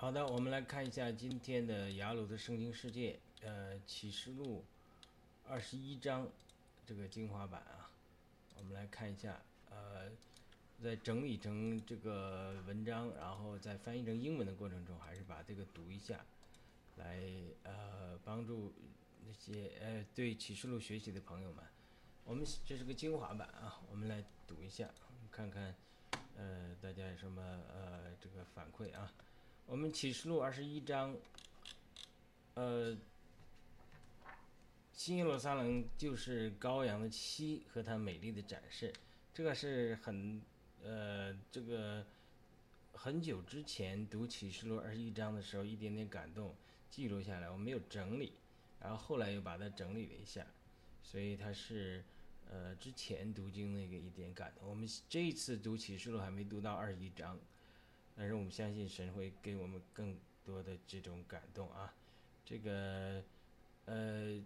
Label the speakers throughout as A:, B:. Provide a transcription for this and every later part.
A: 好的，我们来看一下今天的雅鲁的圣经世界，呃，启示录二十一章这个精华版啊，我们来看一下，呃，在整理成这个文章，然后在翻译成英文的过程中，还是把这个读一下，来呃帮助那些呃对启示录学习的朋友们。我们这是个精华版啊，我们来读一下，看看呃大家有什么呃这个反馈啊。我们启示录二十一章，呃，新耶路撒冷就是羔羊的妻和她美丽的展示，这个是很呃这个很久之前读启示录二十一章的时候，一点点感动记录下来，我没有整理，然后后来又把它整理了一下，所以它是呃之前读经那个一点感动。我们这一次读启示录还没读到二十一章。但是我们相信神会给我们更多的这种感动啊！这个，呃，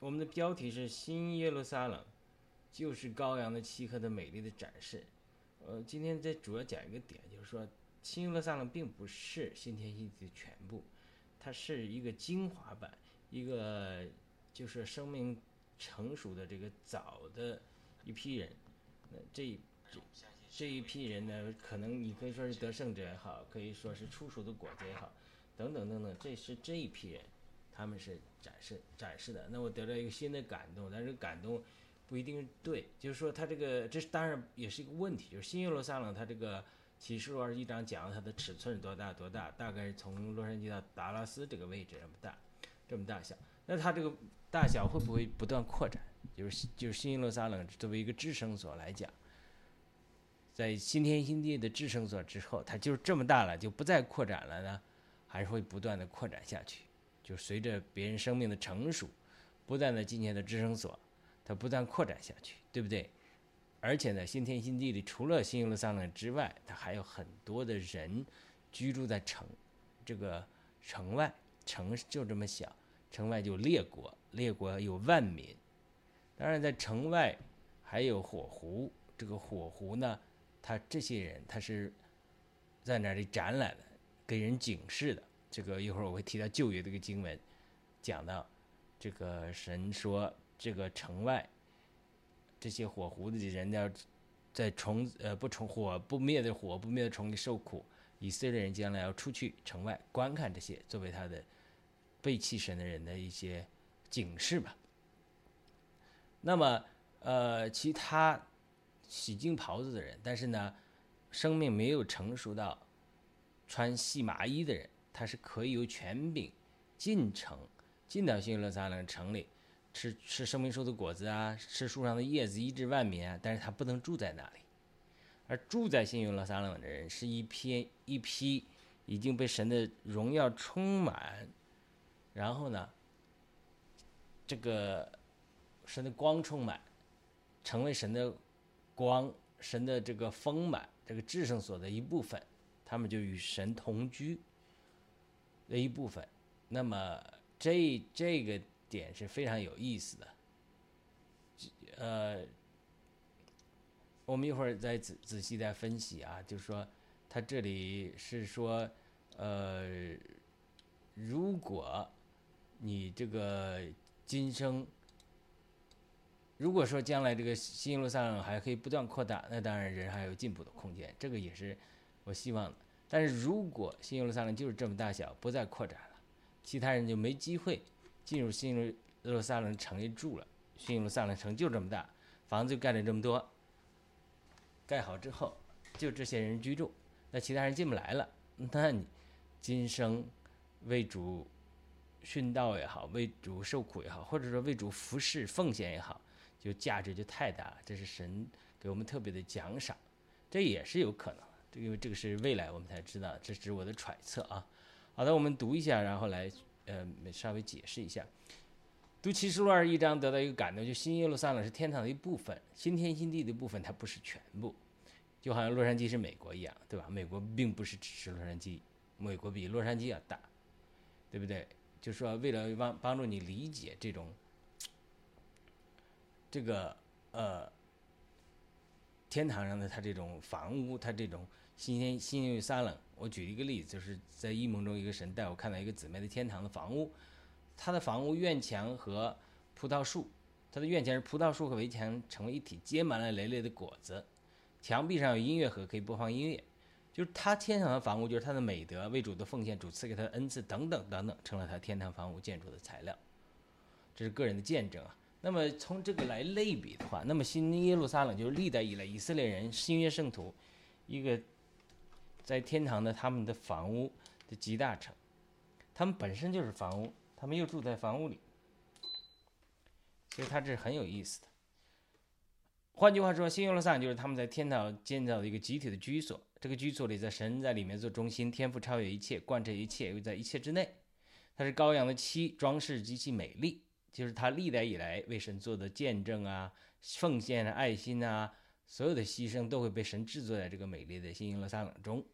A: 我们的标题是“新耶路撒冷，就是羔羊的妻和的美丽的展示”。呃，今天在主要讲一个点，就是说，新耶路撒冷并不是新天新地的全部，它是一个精华版，一个就是生命成熟的这个早的一批人。那这这。这一批人呢，可能你可以说是得胜者也好，可以说是出熟的果子也好，等等等等，这是这一批人，他们是展示展示的。那我得到一个新的感动，但是感动不一定对，就是说他这个这是当然也是一个问题，就是新耶路撒冷它这个启示录二十一章讲它的尺寸多大多大，大概是从洛杉矶到达拉斯这个位置这么大，这么大小。那它这个大小会不会不断扩展？就是就是新耶路撒冷作为一个支撑所来讲。在新天新地的制胜所之后，它就是这么大了，就不再扩展了呢，还是会不断的扩展下去？就随着别人生命的成熟，不断的今天的制胜所，它不断扩展下去，对不对？而且呢，新天新地里除了新耶路撒冷之外，它还有很多的人居住在城，这个城外，城就这么小，城外就列国，列国有万民。当然，在城外还有火湖，这个火湖呢？他这些人，他是在那里展览的，给人警示的。这个一会儿我会提到旧约这个经文，讲到这个神说，这个城外这些火狐的人要在虫呃不虫火不灭的火不灭的虫里受苦，以色列人将来要出去城外观看这些，作为他的背弃神的人的一些警示吧。那么呃，其他。洗净袍子的人，但是呢，生命没有成熟到穿细麻衣的人，他是可以由权柄进城，进到新耶路撒冷城里，吃吃生命树的果子啊，吃树上的叶子，医治万民啊。但是他不能住在那里，而住在新耶路撒冷的人，是一批一批已经被神的荣耀充满，然后呢，这个神的光充满，成为神的。光神的这个丰满，这个至圣所的一部分，他们就与神同居的一部分。那么这这个点是非常有意思的。呃，我们一会儿再仔仔细再分析啊，就是说他这里是说，呃，如果你这个今生。如果说将来这个新耶路撒冷还可以不断扩大，那当然人还有进步的空间，这个也是我希望的。但是如果新耶路撒冷就是这么大小，不再扩展了，其他人就没机会进入新耶路撒冷城里住了。新耶路撒冷城就这么大，房子就盖了这么多，盖好之后就这些人居住，那其他人进不来了。那你今生为主殉道也好，为主受苦也好，或者说为主服侍奉献也好。就价值就太大了，这是神给我们特别的奖赏，这也是有可能的，因为这个是未来我们才知道，这只是我的揣测啊。好的，我们读一下，然后来呃稍微解释一下。读启示录二一章得到一个感动，就新耶路撒冷是天堂的一部分，新天新地的部分，它不是全部，就好像洛杉矶是美国一样，对吧？美国并不是只是洛杉矶，美国比洛杉矶要大，对不对？就说为了帮帮助你理解这种。这个呃，天堂上的它这种房屋，它这种新天新耶路撒冷。我举一个例子，就是在异梦中，一个神带我看到一个姊妹的天堂的房屋，他的房屋院墙和葡萄树，他的院墙是葡萄树和围墙成为一体，结满了累累的果子，墙壁上有音乐盒可以播放音乐。就是他天堂的房屋，就是他的美德、为主的奉献、主赐给他的恩赐等等等等，成了他天堂房屋建筑的材料。这是个人的见证啊。那么从这个来类比的话，那么新耶路撒冷就是历代以来以色列人新约圣徒一个在天堂的他们的房屋的集大成。他们本身就是房屋，他们又住在房屋里，所以他这是很有意思的。换句话说，新耶路撒冷就是他们在天堂建造的一个集体的居所。这个居所里，在神在里面做中心，天赋超越一切，贯彻一切，又在一切之内。它是羔羊的妻，装饰极其美丽，就是他历代以来为神做的见证啊、奉献啊、爱心啊，所有的牺牲都会被神制作在这个美丽的新耶路撒冷中，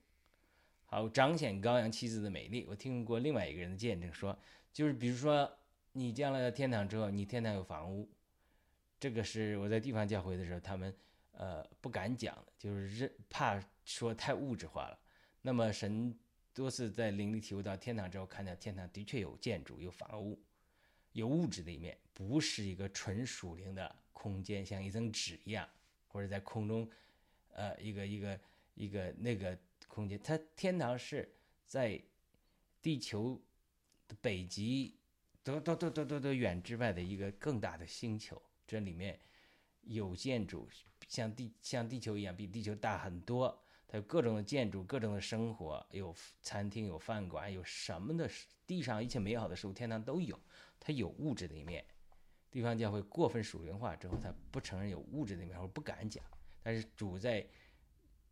A: 好彰显羔羊妻子的美丽。我听过另外一个人的见证说，就是比如说你将来到天堂之后，你天堂有房屋，这个是我在地方教会的时候，他们呃不敢讲的，就是怕。说太物质化了。那么神多次在灵里体会到天堂之后，看到天堂的确有建筑、有房屋、有物质的一面，不是一个纯属灵的空间，像一层纸一样，或者在空中，呃，一个一个一个那个空间。它天堂是在地球北极多多多多多多远之外的一个更大的星球，这里面有建筑，像地像地球一样，比地球大很多。它有各种的建筑，各种的生活，有餐厅，有饭馆，有什么的地上一切美好的事物，天堂都有。它有物质的一面。地方教会过分属灵化之后，他不承认有物质的一面，或不敢讲。但是主在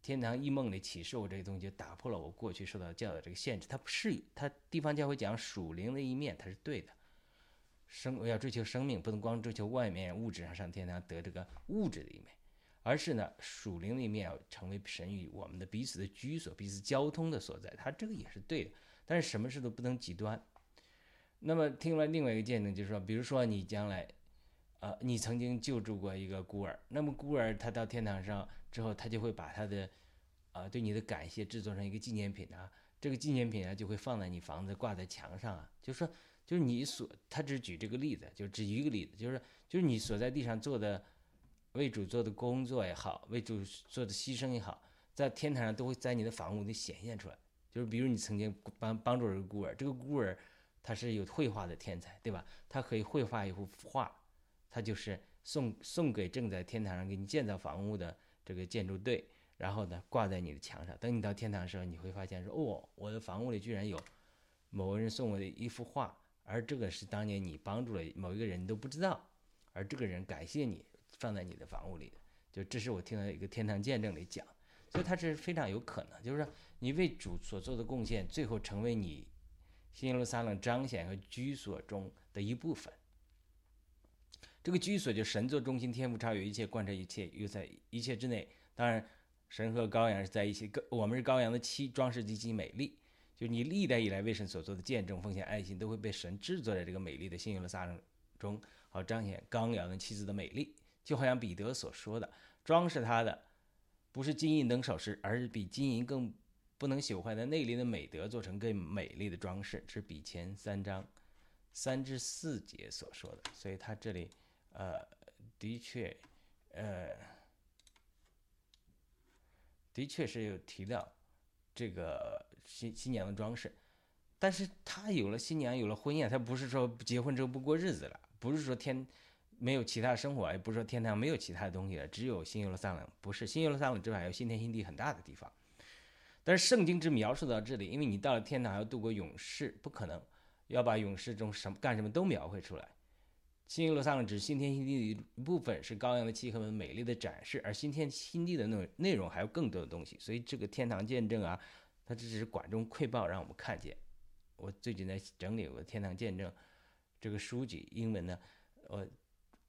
A: 天堂异梦里启示我这些东西，就打破了我过去受到教的这个限制。他不是他地方教会讲属灵的一面，他是对的。生我要追求生命，不能光追求外面物质上上天堂得这个物质的一面。而是呢，属灵的一面要成为神与我们的彼此的居所、彼此交通的所在，他这个也是对的。但是什么事都不能极端。那么听了另外一个见证，就是说，比如说你将来，呃，你曾经救助过一个孤儿，那么孤儿他到天堂上之后，他就会把他的，呃，对你的感谢制作成一个纪念品啊，这个纪念品啊就会放在你房子挂在墙上啊，就是说就是你所，他只举这个例子，就只一个例子，就是就是你所在地上做的。为主做的工作也好，为主做的牺牲也好，在天堂上都会在你的房屋里显现出来。就是比如你曾经帮帮助一个孤儿，这个孤儿他是有绘画的天才，对吧？他可以绘画一幅画，他就是送送给正在天堂上给你建造房屋的这个建筑队，然后呢挂在你的墙上。等你到天堂的时候，你会发现说，哦，我的房屋里居然有某个人送我的一幅画，而这个是当年你帮助了某一个人，你都不知道，而这个人感谢你。放在你的房屋里的，就这是我听到一个天堂见证里讲，所以它是非常有可能，就是说你为主所做的贡献，最后成为你新耶路撒冷彰显和居所中的一部分。这个居所就神作中心，天赋超越一切，贯彻一切，又在一切之内。当然，神和羔羊是在一起，我们是羔羊的妻，装饰极其美丽。就你历代以来为神所做的见证、奉献、爱心，都会被神制作在这个美丽的新耶路撒冷中，好彰显羔羊的妻子的美丽。就好像彼得所说的，装饰他的不是金银等首饰，而是比金银更不能朽坏的内里的美德做成更美丽的装饰，是比前三章三至四节所说的。所以他这里，呃，的确，呃，的确是有提到这个新新娘的装饰，但是他有了新娘，有了婚宴，他不是说结婚之后不过日子了，不是说天。没有其他生活，也不是说天堂没有其他的东西了，只有新耶路撒冷。不是新耶路撒冷之外，还有新天新地很大的地方。但是圣经只描述到这里，因为你到了天堂要度过永世，不可能要把永世中什么干什么都描绘出来。新耶路撒冷只是新天新地的一部分，是羔羊的气和美丽的展示，而新天新地的内内容还有更多的东西。所以这个天堂见证啊，它只是管中窥豹，让我们看见。我最近在整理我的天堂见证这个书籍，英文呢，我。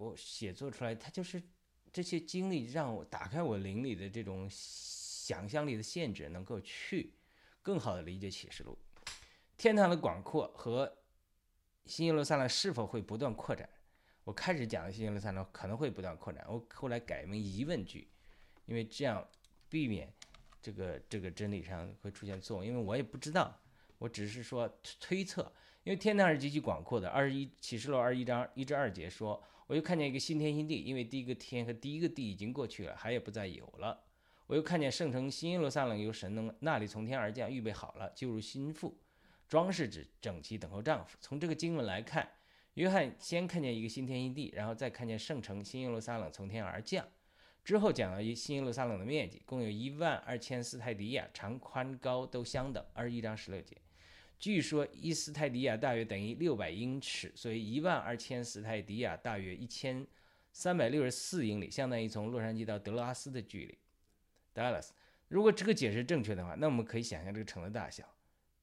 A: 我写作出来，它就是这些经历让我打开我灵里的这种想象力的限制，能够去更好的理解启示录。天堂的广阔和新耶路撒冷是否会不断扩展？我开始讲的新耶路撒冷可能会不断扩展，我后来改名疑问句，因为这样避免这个这个真理上会出现错误，因为我也不知道，我只是说推测。因为天堂是极其广阔的，二十一启示录二十一章一至二节说，我又看见一个新天新地，因为第一个天和第一个地已经过去了，海也不再有了。我又看见圣城新耶路撒冷由神能那里从天而降，预备好了，就如心腹，装饰指整齐等候丈夫。从这个经文来看，约翰先看见一个新天新地，然后再看见圣城新耶路撒冷从天而降。之后讲了一新耶路撒冷的面积，共有一万二千斯泰迪亚，长宽高都相等。二十一章十六节。据说一斯泰迪亚大约等于六百英尺，所以一万二千斯泰迪亚大约一千三百六十四英里，相当于从洛杉矶到德拉斯的距离。Dallas，如果这个解释正确的话，那我们可以想象这个城的大小，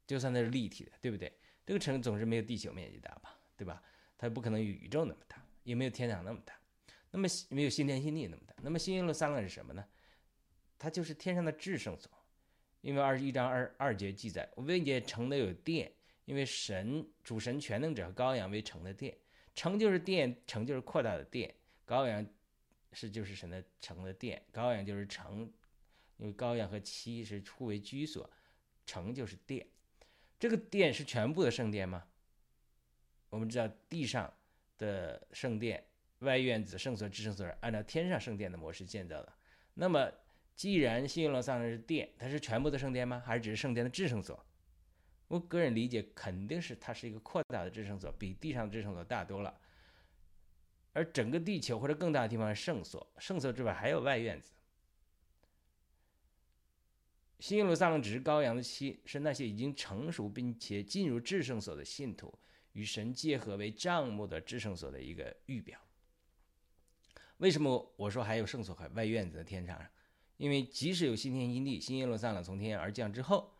A: 就算它是立体的，对不对？这个城总是没有地球面积大吧，对吧？它不可能宇宙那么大，也没有天堂那么大，那么没有新天新地那么大。那么新耶路撒冷是什么呢？它就是天上的至圣所。因为二十一章二二节记载，为界城的有殿，因为神主神全能者和羔羊为城的殿，城就是殿，城就是扩大的殿，羔羊是就是神的城的殿，羔羊就是城，因为羔羊和妻是互为居所，城就是殿，这个殿是全部的圣殿吗？我们知道地上的圣殿、外院子、圣所、至圣所是按照天上圣殿的模式建造的，那么。既然新耶路撒冷是殿，它是全部的圣殿吗？还是只是圣殿的至圣所？我个人理解，肯定是它是一个扩大的至圣所，比地上的至圣所大多了。而整个地球或者更大的地方是圣所，圣所之外还有外院子。新耶路撒冷只是羔羊的妻，是那些已经成熟并且进入至圣所的信徒与神结合为帐幕的至圣所的一个预表。为什么我说还有圣所和外院子的天上？因为即使有新天新地，新耶路撒冷从天而降之后，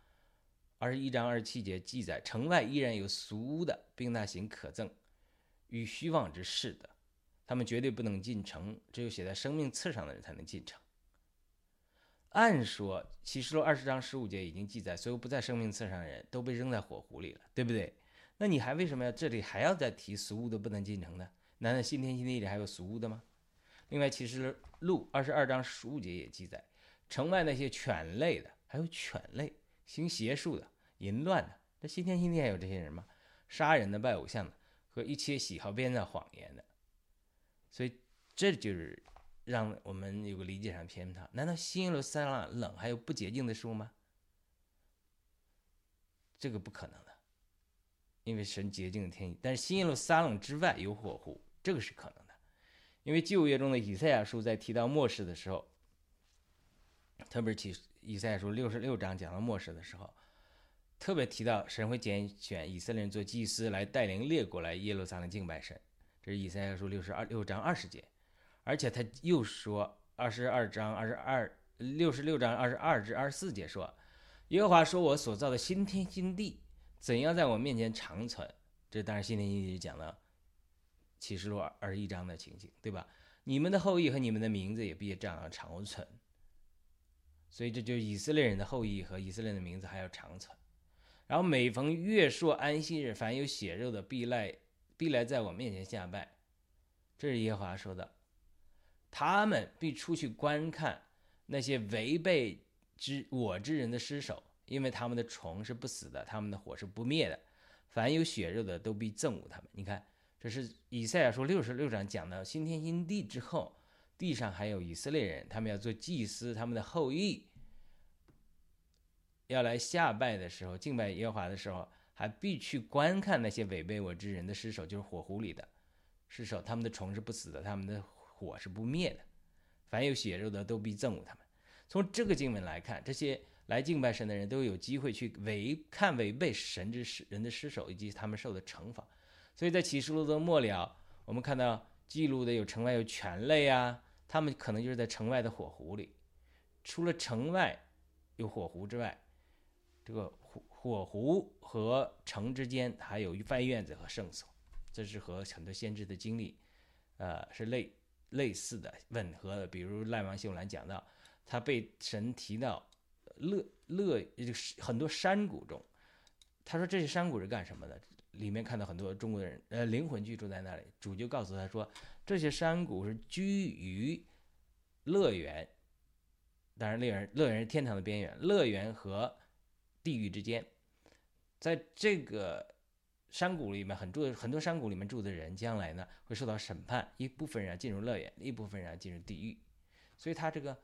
A: 二十一章二十七节记载，城外依然有俗屋的，并那行可憎与虚妄之事的，他们绝对不能进城，只有写在生命册上的人才能进城。按说启示录二十章十五节已经记载，所有不在生命册上的人都被扔在火湖里了，对不对？那你还为什么要这里还要再提俗物的不能进城呢？难道新天新地里还有俗物的吗？另外，其实路二十二章十五节也记载，城外那些犬类的，还有犬类行邪术的、淫乱的，这新天新地还有这些人吗？杀人的、拜偶像的，和一切喜好编造谎言的。所以，这就是让我们有个理解上偏差。难道新耶路撒冷冷还有不洁净的树吗？这个不可能的，因为神洁净的天意。但是新耶路撒冷之外有火湖，这个是可能。因为旧约中的以赛亚书在提到末世的时候，特别是提以赛亚书六十六章讲到末世的时候，特别提到神会拣选以色列人做祭司，来带领列国来耶路撒冷敬拜神。这是以赛亚书六十二六章二十节，而且他又说二十二章二十二六十六章二十二至二十四节说，耶和华说：“我所造的新天新地怎样在我面前长存？”这当然新天新地讲了。启示录二十一章的情景，对吧？你们的后裔和你们的名字也必这样长存，所以这就是以色列人的后裔和以色列的名字还要长存。然后每逢月朔安息日，凡有血肉的必来必来在我面前下拜，这是耶和华说的。他们必出去观看那些违背之我之人的尸首，因为他们的虫是不死的，他们的火是不灭的。凡有血肉的都必憎恶他们。你看。这是以赛亚书六十六章讲到新天新地之后，地上还有以色列人，他们要做祭司，他们的后裔要来下拜的时候，敬拜耶和华的时候，还必去观看那些违背我之人的尸首，就是火湖里的尸首，他们的虫是不死的，他们的火是不灭的，凡有血肉的都必憎恶他们。从这个经文来看，这些来敬拜神的人都有机会去违看违背神之尸人的尸首，以及他们受的惩罚。所以在启示录的末了，我们看到记录的有城外有犬类啊，他们可能就是在城外的火湖里。除了城外有火湖之外，这个火火湖和城之间还有外院子和圣所，这是和很多先知的经历，呃，是类类似的吻合的。比如赖王秀兰讲到，他被神提到乐乐就是很多山谷中，他说这些山谷是干什么的？里面看到很多中国人，呃，灵魂居住在那里。主就告诉他说，这些山谷是居于乐园当然乐园乐园是天堂的边缘，乐园和地狱之间，在这个山谷里面，很住很多山谷里面住的人，将来呢会受到审判，一部分人进入乐园，一部分人进入地狱，所以他这个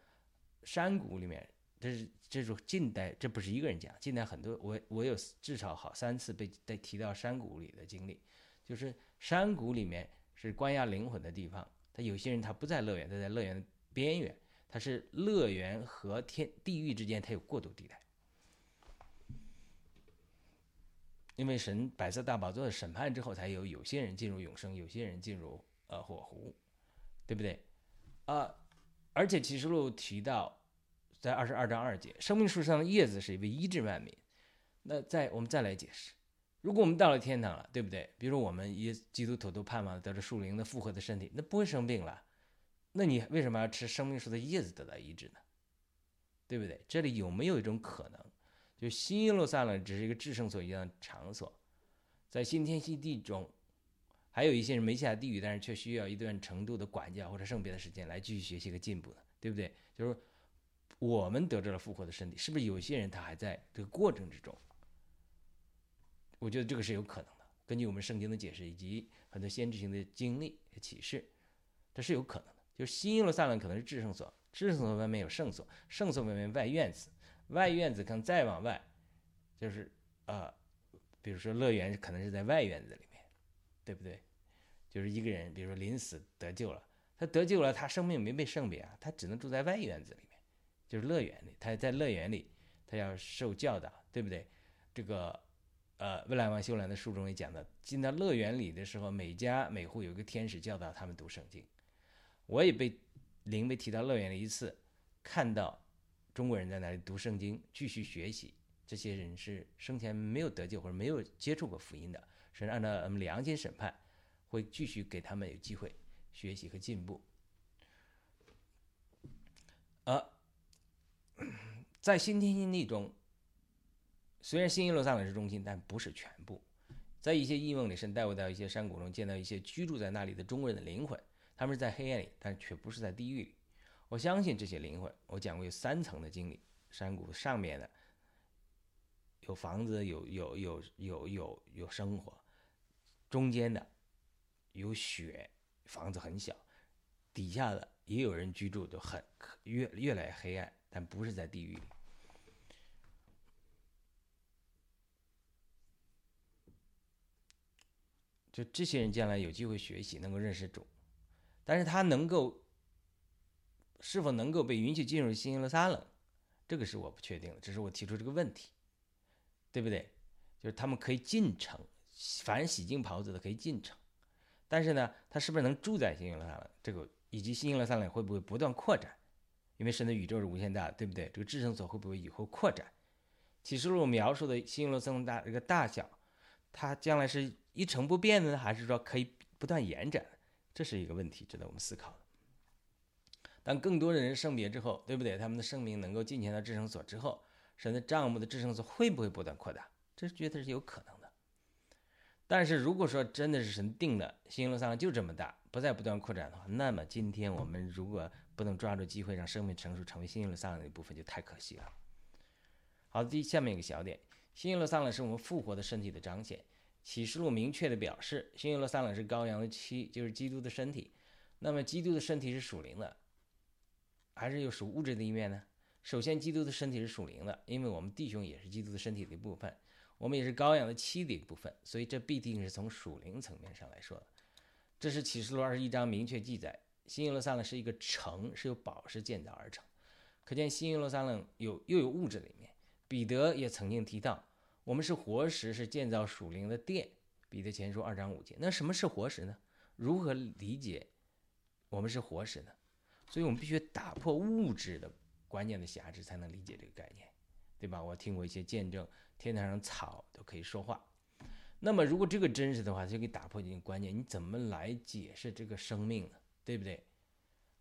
A: 山谷里面，这是这种近代，这不是一个人讲，近代很多我我有至少好三次被被提到山谷里的经历，就是山谷里面是关押灵魂的地方，他有些人他不在乐园，他在乐园的边缘。他是乐园和天地狱之间，他有过渡地带，因为神白色大宝座的审判之后，才有有些人进入永生，有些人进入呃火湖，对不对？啊，而且启示录提到，在二十二章二节，生命树上的叶子是为医治万民。那再我们再来解释，如果我们到了天堂了，对不对？比如说我们一基督徒都盼望得着树灵的复活的身体，那不会生病了。那你为什么要吃生命树的叶子得到医治呢？对不对？这里有没有一种可能，就新耶路撒冷只是一个至圣所一样的场所，在新天新地中，还有一些人没下地狱，但是却需要一段程度的管教或者圣别的时间来继续学习和进步呢，对不对？就是我们得着了复活的身体，是不是有些人他还在这个过程之中？我觉得这个是有可能的。根据我们圣经的解释以及很多先知性的经历和启示，这是有可能的。就是新耶路撒冷可能是至圣所，至圣所外面有圣所，圣所外面外院子，外院子可能再往外，就是呃，比如说乐园可能是在外院子里面，对不对？就是一个人，比如说临死得救了，他得救了，他生命没被圣别啊，他只能住在外院子里面，就是乐园里，他在乐园里，他要受教导，对不对？这个呃，未来王修兰的书中也讲到，进到乐园里的时候，每家每户有一个天使教导他们读圣经。我也被灵被提到乐园了一次，看到中国人在那里读圣经，继续学习。这些人是生前没有得救或者没有接触过福音的，是按照我们良心审判，会继续给他们有机会学习和进步。而在新天新地中，虽然新耶路撒冷是中心，但不是全部。在一些异梦里，神带我到一些山谷中，见到一些居住在那里的中国人的灵魂。他们是在黑暗里，但却不是在地狱里。我相信这些灵魂。我讲过有三层的经历：山谷上面的有房子，有有有有有有生活；中间的有雪，房子很小；底下的也有人居住，都很越越来越黑暗，但不是在地狱里。就这些人将来有机会学习，能够认识主。但是他能够是否能够被允许进入新耶路撒冷，这个是我不确定的，只是我提出这个问题，对不对？就是他们可以进城，凡洗净袍子的可以进城，但是呢，他是不是能住在新耶路撒冷？这个以及新耶路撒冷会不会不断扩展？因为神的宇宙是无限大的，对不对？这个至圣所会不会以后扩展？启示录描述的新耶路撒冷大这个大小，它将来是一成不变的呢，还是说可以不断延展？这是一个问题，值得我们思考。当更多的人圣别之后，对不对？他们的生命能够进前到至圣所之后，神的帐幕的至圣所会不会不断扩大？这绝对是有可能的。但是如果说真的是神定的新耶路撒冷就这么大，不再不断扩展的话，那么今天我们如果不能抓住机会让生命成熟，成为新耶路撒冷的一部分，就太可惜了。好，第下面一个小点，新耶路撒冷是我们复活的身体的彰显。启示录明确的表示，新耶路撒冷是羔羊的妻，就是基督的身体。那么，基督的身体是属灵的，还是有属物质的一面呢？首先，基督的身体是属灵的，因为我们弟兄也是基督的身体的一部分，我们也是羔羊的妻的一部分，所以这必定是从属灵层面上来说的。这是启示录二十一章明确记载，新耶路撒冷是一个城，是由宝石建造而成。可见新耶路撒冷有又有物质的一面。彼得也曾经提到。我们是活石，是建造属灵的殿。彼得前书二章五节。那什么是活石呢？如何理解我们是活石呢？所以我们必须打破物质的观念的辖制，才能理解这个概念，对吧？我听过一些见证，天台上草都可以说话。那么如果这个真实的话，就可以打破这种观念。你怎么来解释这个生命呢？对不对？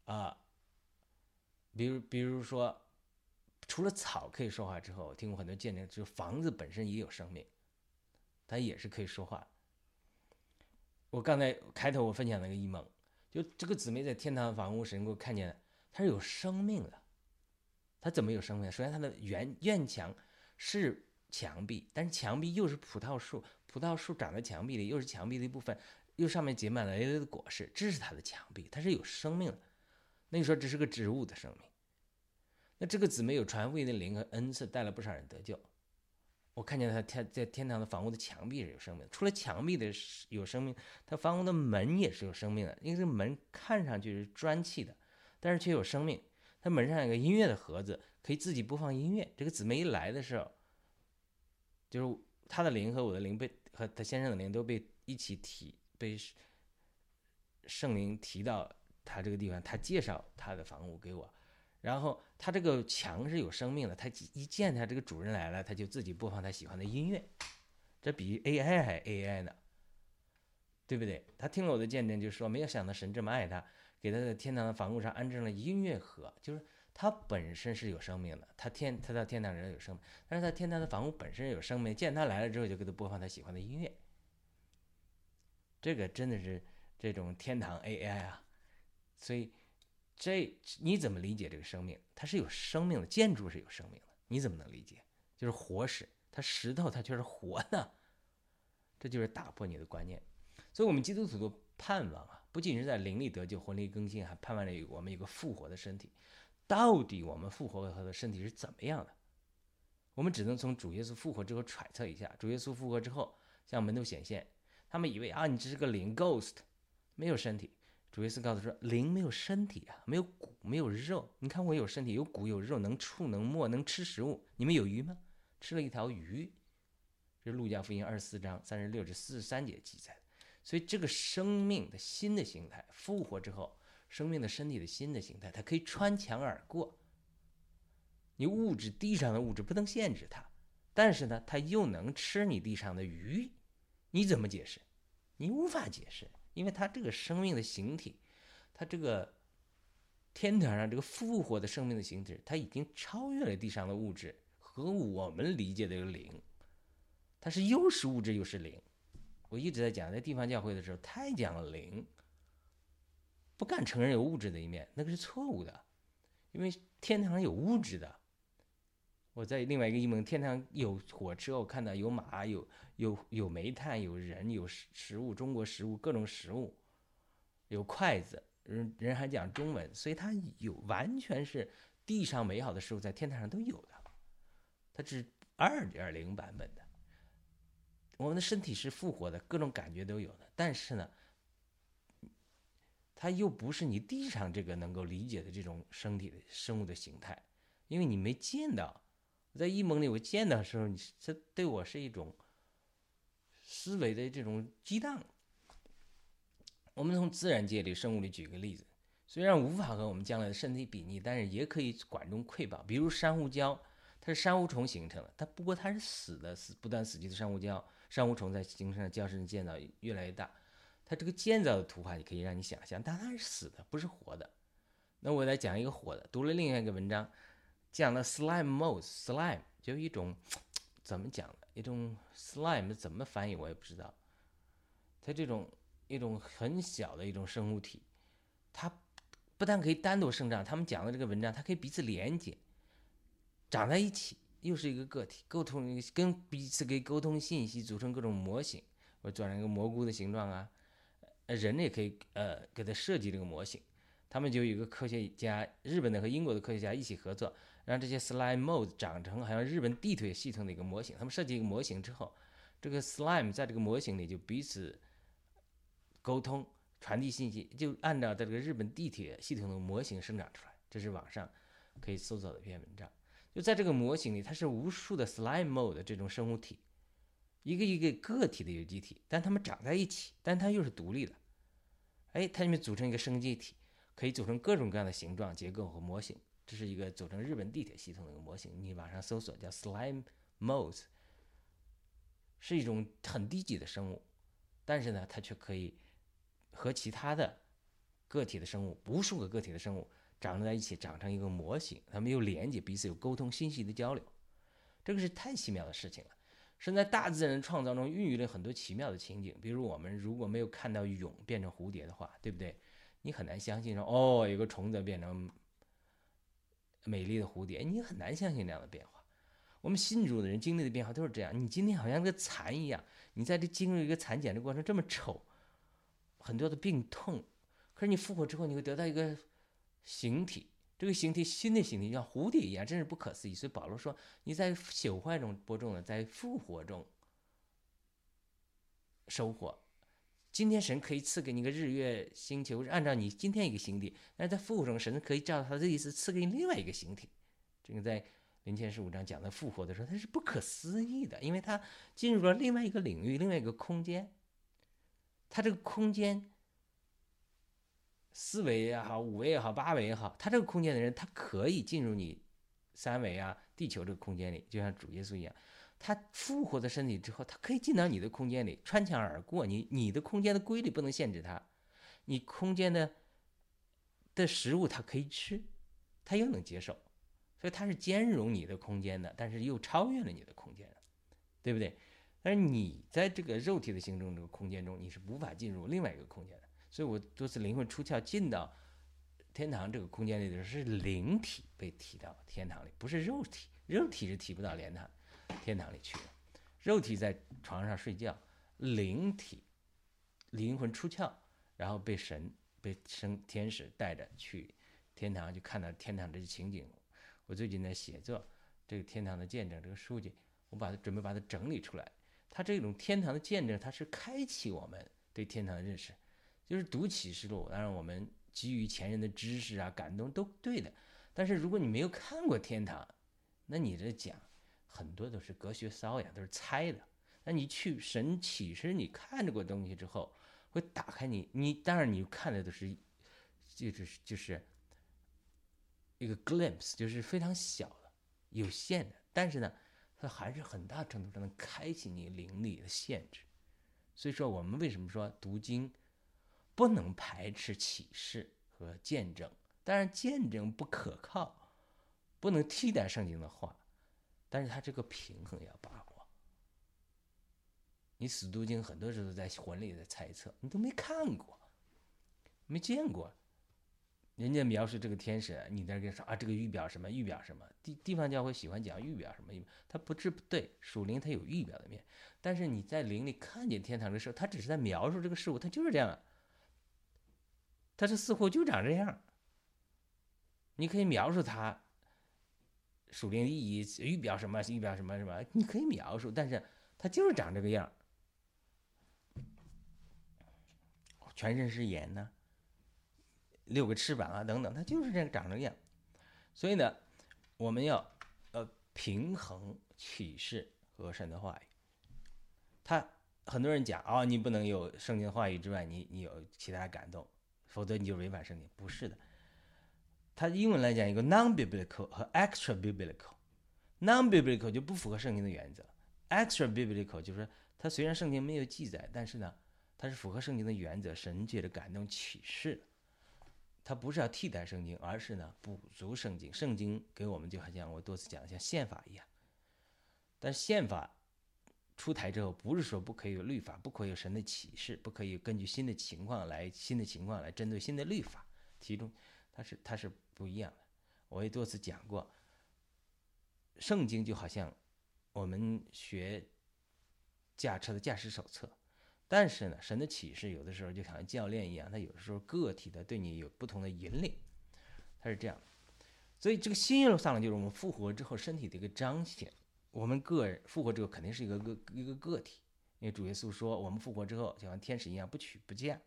A: 啊，比如，比如说。除了草可以说话之后，我听过很多见证，就是房子本身也有生命，它也是可以说话。我刚才开头我分享那个异梦，就这个姊妹在天堂房屋时能够看见，它是有生命的，它怎么有生命？首先，它的院院墙是墙壁，但是墙壁又是葡萄树，葡萄树长在墙壁里，又是墙壁的一部分，又上面结满了累累的果实，这是它的墙壁，它是有生命的。那你说这是个植物的生命？那这个姊妹有传福音的灵和恩赐，带了不少人得救。我看见他天在天堂的房屋的墙壁是有生命，除了墙壁的有生命，他房屋的门也是有生命的。因为这门看上去是砖砌的，但是却有生命。他门上有个音乐的盒子，可以自己播放音乐。这个姊妹一来的时候，就是他的灵和我的灵被和他先生的灵都被一起提，被圣灵提到他这个地方。他介绍他的房屋给我。然后他这个墙是有生命的，他一见他这个主人来了，他就自己播放他喜欢的音乐，这比 AI 还 AI 呢，对不对？他听了我的见证，就说没有想到神这么爱他，给他的天堂的房屋上安置了音乐盒，就是他本身是有生命的，他天他到天堂人有生命，但是他天堂的房屋本身有生命，见他来了之后就给他播放他喜欢的音乐，这个真的是这种天堂 AI 啊，所以。这你怎么理解这个生命？它是有生命的，建筑是有生命的，你怎么能理解？就是活石，它石头它却是活的，这就是打破你的观念。所以，我们基督徒的盼望啊，不仅是在灵里得救、魂力更新，还盼望着我们有个复活的身体。到底我们复活后的身体是怎么样的？我们只能从主耶稣复活之后揣测一下。主耶稣复活之后向门徒显现，他们以为啊，你这是个灵 ghost，没有身体。主耶稣告诉说：“灵没有身体啊，没有骨，没有肉。你看我有身体，有骨，有肉，能触，能摸，能吃食物。你们有鱼吗？吃了一条鱼。”这是路加福音二十四章三十六至四十三节记载的。所以这个生命的新的形态，复活之后，生命的身体的新的形态，它可以穿墙而过。你物质地上的物质不能限制它，但是呢，它又能吃你地上的鱼。你怎么解释？你无法解释。因为它这个生命的形体，它这个天堂上这个复活的生命的形体，它已经超越了地上的物质和我们理解的灵，它是又是物质又是灵。我一直在讲，在地方教会的时候太讲了灵，不敢承认有物质的一面，那个是错误的，因为天堂有物质的。我在另外一个异梦，天堂有火车，我看到有马，有有有煤炭，有人，有食食物，中国食物，各种食物，有筷子，人人还讲中文，所以它有完全是地上美好的事物，在天堂上都有的，它只是二点零版本的。我们的身体是复活的，各种感觉都有的，但是呢，它又不是你地上这个能够理解的这种身体的生物的形态，因为你没见到。在异梦里，我见到的时候，你这对我是一种思维的这种激荡。我们从自然界里生物里举个例子，虽然无法和我们将来的身体比拟，但是也可以管中窥豹。比如珊瑚礁，它是珊瑚虫形成的，它不过它是死的，死不断死去的珊瑚礁。珊瑚虫在形成的礁石建造越来越大，它这个建造的图画也可以让你想象，但它是死的，不是活的。那我来讲一个活的，读了另外一个文章。讲了 slime mouse，slime 就一种怎么讲的？一种 slime 怎么翻译我也不知道。它这种一种很小的一种生物体，它不但可以单独生长，他们讲的这个文章，它可以彼此连接，长在一起，又是一个个体，沟通跟彼此可以沟通信息，组成各种模型，或做成一个蘑菇的形状啊。人也可以呃给它设计这个模型。他们就有一个科学家，日本的和英国的科学家一起合作。让这些 slime mold 长成好像日本地铁系统的一个模型。他们设计一个模型之后，这个 slime 在这个模型里就彼此沟通、传递信息，就按照在这个日本地铁系统的模型生长出来。这是网上可以搜索的一篇文章。就在这个模型里，它是无数的 slime mold 这种生物体，一个一个个体的有机体，但它们长在一起，但它又是独立的。哎，它们组成一个生机体，可以组成各种各样的形状、结构和模型。这是一个组成日本地铁系统的一个模型，你网上搜索叫 slime mouse，是一种很低级的生物，但是呢，它却可以和其他的个体的生物，无数个个体的生物长在一起，长成一个模型，它们又连接彼此，有沟通、信息的交流，这个是太奇妙的事情了。是在大自然创造中孕育了很多奇妙的情景，比如我们如果没有看到蛹变成蝴蝶的话，对不对？你很难相信说，哦，有个虫子变成。美丽的蝴蝶，你很难相信那样的变化。我们信主的人经历的变化都是这样。你今天好像个蚕一样，你在这经历一个蚕茧的过程这么丑，很多的病痛，可是你复活之后，你会得到一个形体，这个形体新的形体像蝴蝶一样，真是不可思议。所以保罗说，你在朽坏中播种了，在复活中收获。今天神可以赐给你个日月星球，按照你今天一个形体，但是在复活中，神可以照他的意思赐给你另外一个形体。这个在。零前十五章讲的复活的时候，它是不可思议的，因为它进入了另外一个领域，另外一个空间。它这个空间，四维也好，五维也好，八维也好，它这个空间的人，他可以进入你三维啊，地球这个空间里，就像主耶稣一样，他复活的身体之后，他可以进到你的空间里，穿墙而过。你你的空间的规律不能限制他，你空间的的食物他可以吃，他又能接受。所以它是兼容你的空间的，但是又超越了你的空间，对不对？但是你在这个肉体的形成这个空间中，你是无法进入另外一个空间的。所以我多次灵魂出窍进到天堂这个空间里的时候，是灵体被提到天堂里，不是肉体。肉体是提不到天堂天堂里去了。肉体在床上睡觉，灵体灵魂出窍，然后被神被升天使带着去天堂，就看到天堂这些情景。我最近在写作这个天堂的见证这个书籍，我把它准备把它整理出来。它这种天堂的见证，它是开启我们对天堂的认识，就是读启示录。当然，我们基于前人的知识啊、感动都对的。但是如果你没有看过天堂，那你这讲很多都是隔靴搔痒，都是猜的。那你去神启示，你看着过东西之后，会打开你，你当然你看的都是，就是就是。一个 glimpse 就是非常小的、有限的，但是呢，它还是很大程度上能开启你灵力的限制。所以说，我们为什么说读经不能排斥启示和见证？当然，见证不可靠，不能替代圣经的话，但是它这个平衡要把握。你死读经很多时候在魂里在猜测，你都没看过，没见过。人家描述这个天使，你在这说啊，这个预表什么？预表什么？地地方教会喜欢讲预表什么？他不是不对，属灵它有预表的面，但是你在灵里看见天堂的时候，他只是在描述这个事物，他就是这样，他是似乎就长这样。你可以描述它属灵意义，预表什么？预表什么什么？你可以描述，但是它就是长这个样。全身是盐呢？六个翅膀啊，等等，它就是这样长这个样，所以呢，我们要呃平衡启示和神的话语。他很多人讲啊，你不能有圣经话语之外，你你有其他感动，否则你就违反圣经。不是的，它英文来讲一个 non-biblical 和 extra-biblical。non-biblical 就不符合圣经的原则，extra-biblical 就是它虽然圣经没有记载，但是呢，它是符合圣经的原则，神界的感动启示。它不是要替代圣经，而是呢补足圣经。圣经给我们就好像我多次讲，像宪法一样。但是宪法出台之后，不是说不可以有律法，不可以有神的启示，不可以根据新的情况来新的情况来针对新的律法提出，它是它是不一样的。我也多次讲过，圣经就好像我们学驾车的驾驶手册。但是呢，神的启示有的时候就像教练一样，他有的时候个体的对你有不同的引领，他是这样。所以这个新耶路撒冷就是我们复活之后身体的一个彰显。我们个人复活之后肯定是一个个一个个体，因为主耶稣说我们复活之后就像天使一样不娶不嫁。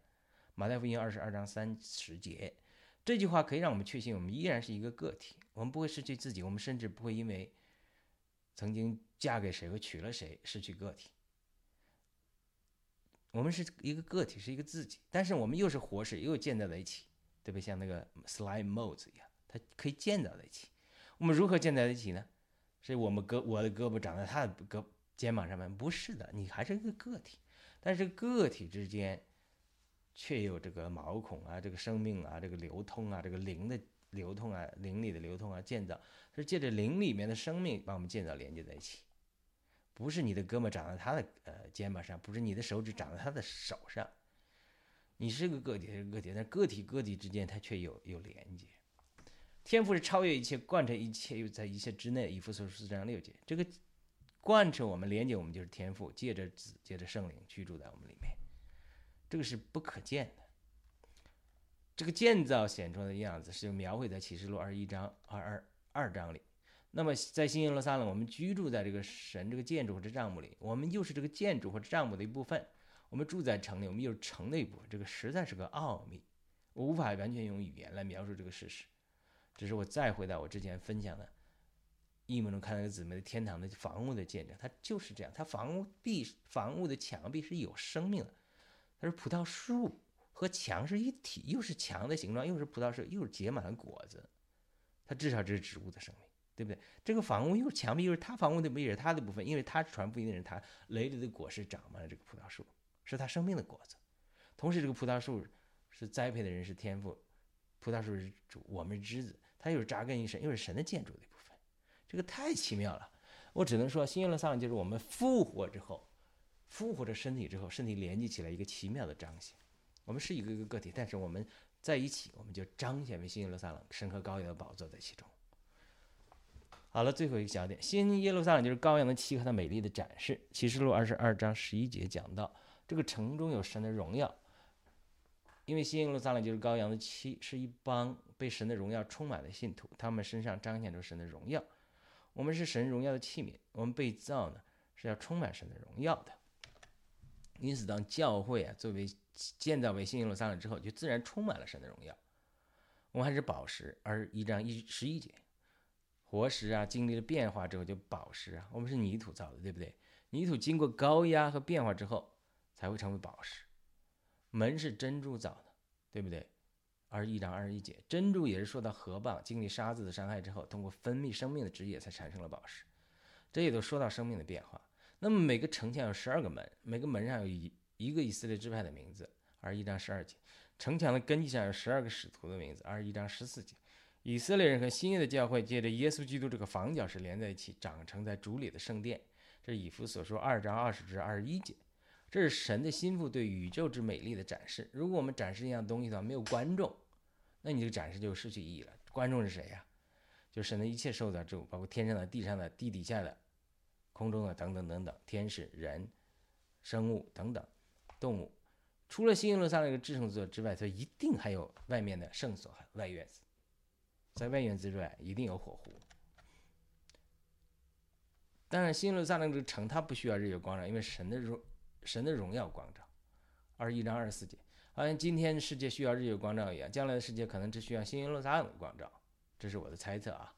A: 马太福音二十二章三十节，这句话可以让我们确信我们依然是一个个体，我们不会失去自己，我们甚至不会因为曾经嫁给谁或娶了谁失去个体。我们是一个个体，是一个自己，但是我们又是活石，又建造在一起，对不对？像那个 slime molds 一样，它可以建造在一起。我们如何建造在一起呢？是我们胳我的胳膊长在他的胳肩膀上面？不是的，你还是一个个体，但是个体之间却有这个毛孔啊，这个生命啊，这个流通啊，这个灵的流通啊，灵里的流通啊，建造是借着灵里面的生命把我们建造连接在一起。不是你的胳膊长在他的呃肩膀上，不是你的手指长在他的手上，你是个个体，是个体，但个体个体之间它却有有连接。天赋是超越一切，贯彻一切，又在一切之内。以弗所书四章六节，这个贯彻我们、连接我们，就是天赋，借着子，借着圣灵居住在我们里面。这个是不可见的。这个建造显出的样子，是描绘在启示录二一章二二二章里。那么在新耶路撒冷，我们居住在这个神这个建筑或者帐幕里，我们又是这个建筑或者帐幕的一部分。我们住在城里，我们又是城的一部分。这个实在是个奥秘，我无法完全用语言来描述这个事实。只是我再回到我之前分享的异梦中看到一个姊妹的天堂的房屋的见证，它就是这样。它房屋壁、房屋的墙壁是有生命的，它是葡萄树。和墙是一体，又是墙的形状，又是葡萄树，又是结满了果子，它至少这是植物的生命，对不对？这个房屋又是墙壁，又是他房屋的，也是他的部分，因为他传福音的人，他累累的果实长满了这个葡萄树，是他生命的果子。同时，这个葡萄树是栽培的人是天赋，葡萄树是主，我们是枝子，它又是扎根于神，又是神的建筑的一部分，这个太奇妙了。我只能说，新耶路撒冷就是我们复活之后，复活着身体之后，身体连接起来一个奇妙的彰显。我们是一个一个个体，但是我们在一起，我们就彰显为新耶路撒冷神和羔羊的宝座在其中。好了，最后一个小点，新耶路撒冷就是羔羊的妻和它美丽的展示。启示录二十二章十一节讲到，这个城中有神的荣耀，因为新耶路撒冷就是羔羊的妻，是一帮被神的荣耀充满的信徒，他们身上彰显着神的荣耀。我们是神荣耀的器皿，我们被造呢是要充满神的荣耀的。因此，当教会啊作为建造为新耶路撒冷之后，就自然充满了神的荣耀。我们还是宝石，而一章一十一节，活石啊，经历了变化之后就宝石啊。我们是泥土造的，对不对？泥土经过高压和变化之后，才会成为宝石。门是珍珠造的，对不对？而一章二十一节，珍珠也是受到河蚌经历沙子的伤害之后，通过分泌生命的汁液才产生了宝石。这也都说到生命的变化。那么每个城墙有十二个门，每个门上有一一个以色列支派的名字。二一章十二节，城墙的根基上有十二个使徒的名字。二一章十四节，以色列人和新约的教会借着耶稣基督这个房角石连在一起，长成在主里的圣殿。这是以弗所说二章二十至二十一节。这是神的心腹对宇宙之美丽的展示。如果我们展示一样东西的话，没有观众，那你这个展示就失去意义了。观众是谁呀？就神的一切受造之物，包括天上的、地上的、地底下的。空中的等等等等，天使、人、生物等等动物，除了新耶路撒冷这个至圣所之外，它一定还有外面的圣所和外院子。在外院子之外，一定有火湖。当然，新耶路撒冷这个城，它不需要日月光照，因为神的荣、神的荣耀光照。二十一章二十四节，好像今天世界需要日月光照一样，将来的世界可能只需要新耶路撒冷的光照。这是我的猜测啊，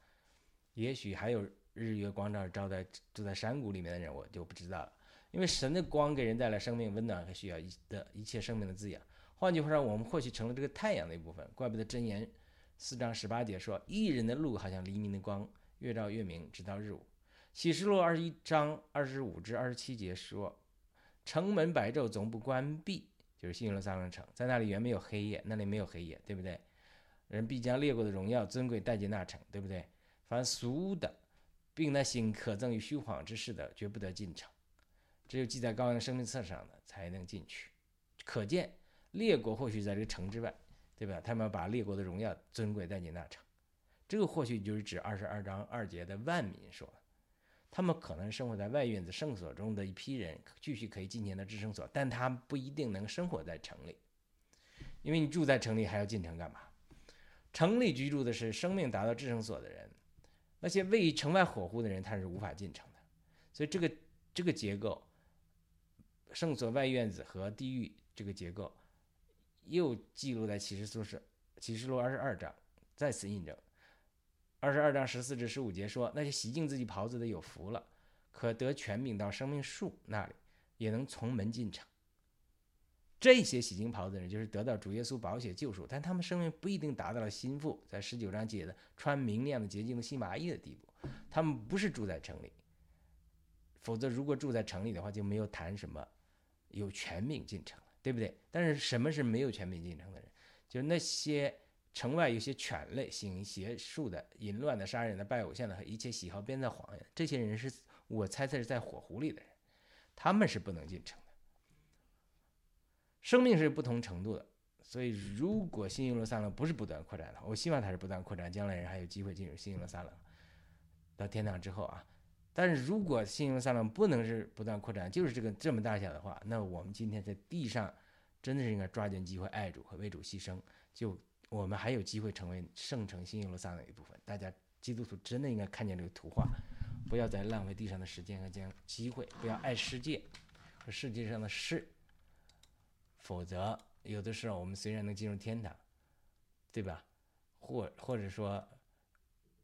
A: 也许还有。日月光照照在住在山谷里面的人，我就不知道了。因为神的光给人带来生命、温暖和需要一的一切生命的滋养。换句话说，我们或许成了这个太阳的一部分。怪不得箴言四章十八节说：“一人的路好像黎明的光，越照越明，直到日午。”启示录二十一章二十五至二十七节说：“城门百昼总不关闭，就是新约了三个城，在那里原没有黑夜，那里没有黑夜，对不对？人必将列国的荣耀、尊贵带进那城，对不对？凡俗的。”并那心可赠于虚谎之事的，绝不得进城。只有记在羔羊生命册上的，才能进去。可见列国或许在这个城之外，对吧？他们要把列国的荣耀、尊贵带进那城。这个或许就是指二十二章二节的万民说，他们可能生活在外院子圣所中的一批人，继续可以进前的至圣所，但他们不一定能生活在城里，因为你住在城里还要进城干嘛？城里居住的是生命达到至圣所的人。那些位于城外火户的人，他是无法进城的，所以这个这个结构，圣所外院子和地狱这个结构，又记录在启示书是启示录二十二章，再次印证。二十二章十四至十五节说，那些洗净自己袍子的有福了，可得权柄到生命树那里，也能从门进城。这些洗净袍子的人，就是得到主耶稣宝血救赎，但他们生命不一定达到了心腹在十九章解的穿明亮的洁净的细麻衣的地步。他们不是住在城里，否则如果住在城里的话，就没有谈什么有权柄进城了，对不对？但是什么是没有权柄进城的人？就是那些城外有些犬类行邪术的、淫乱的、杀人的、拜偶像的和一切喜好编造谎言，这些人是我猜测是在火湖里的人，他们是不能进城。生命是不同程度的，所以，如果新耶路撒冷不是不断扩展的，我希望它是不断扩展，将来人还有机会进入新耶路撒冷，到天堂之后啊。但是如果新耶路撒冷不能是不断扩展，就是这个这么大小的话，那我们今天在地上真的是应该抓紧机会爱主和为主牺牲，就我们还有机会成为圣城新耶路撒冷的一部分。大家基督徒真的应该看见这个图画，不要再浪费地上的时间和将机会，不要爱世界和世界上的事，否则。有的时候，我们虽然能进入天堂，对吧？或或者说，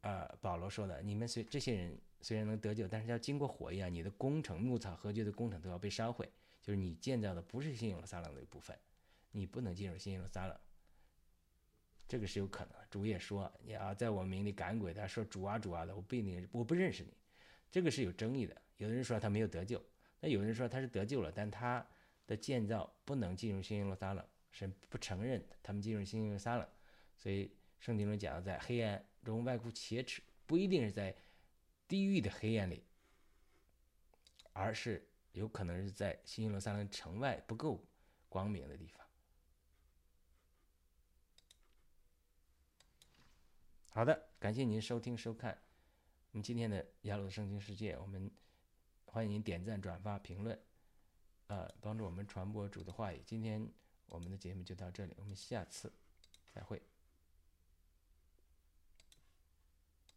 A: 呃，保罗说的，你们虽这些人虽然能得救，但是要经过火焰，你的工程、牧草、合掘的工程都要被烧毁。就是你建造的不是新耶路撒冷的一部分，你不能进入新耶路撒冷。这个是有可能。主也说，你要在我名里赶鬼，他说主啊主啊的，我不一定我不认识你。这个是有争议的。有的人说他没有得救，那有的人说他是得救了，但他的建造不能进入新耶路撒冷。神不承认他们进入新耶路撒冷，所以圣经中讲，在黑暗中外出切齿，不一定是在地狱的黑暗里，而是有可能是在新耶路撒冷城外不够光明的地方。好的，感谢您收听收看我们今天的亚鲁圣经世界，我们欢迎您点赞、转发、评论，呃，帮助我们传播主的话语。今天。我们的节目就到这里，我们下次再会。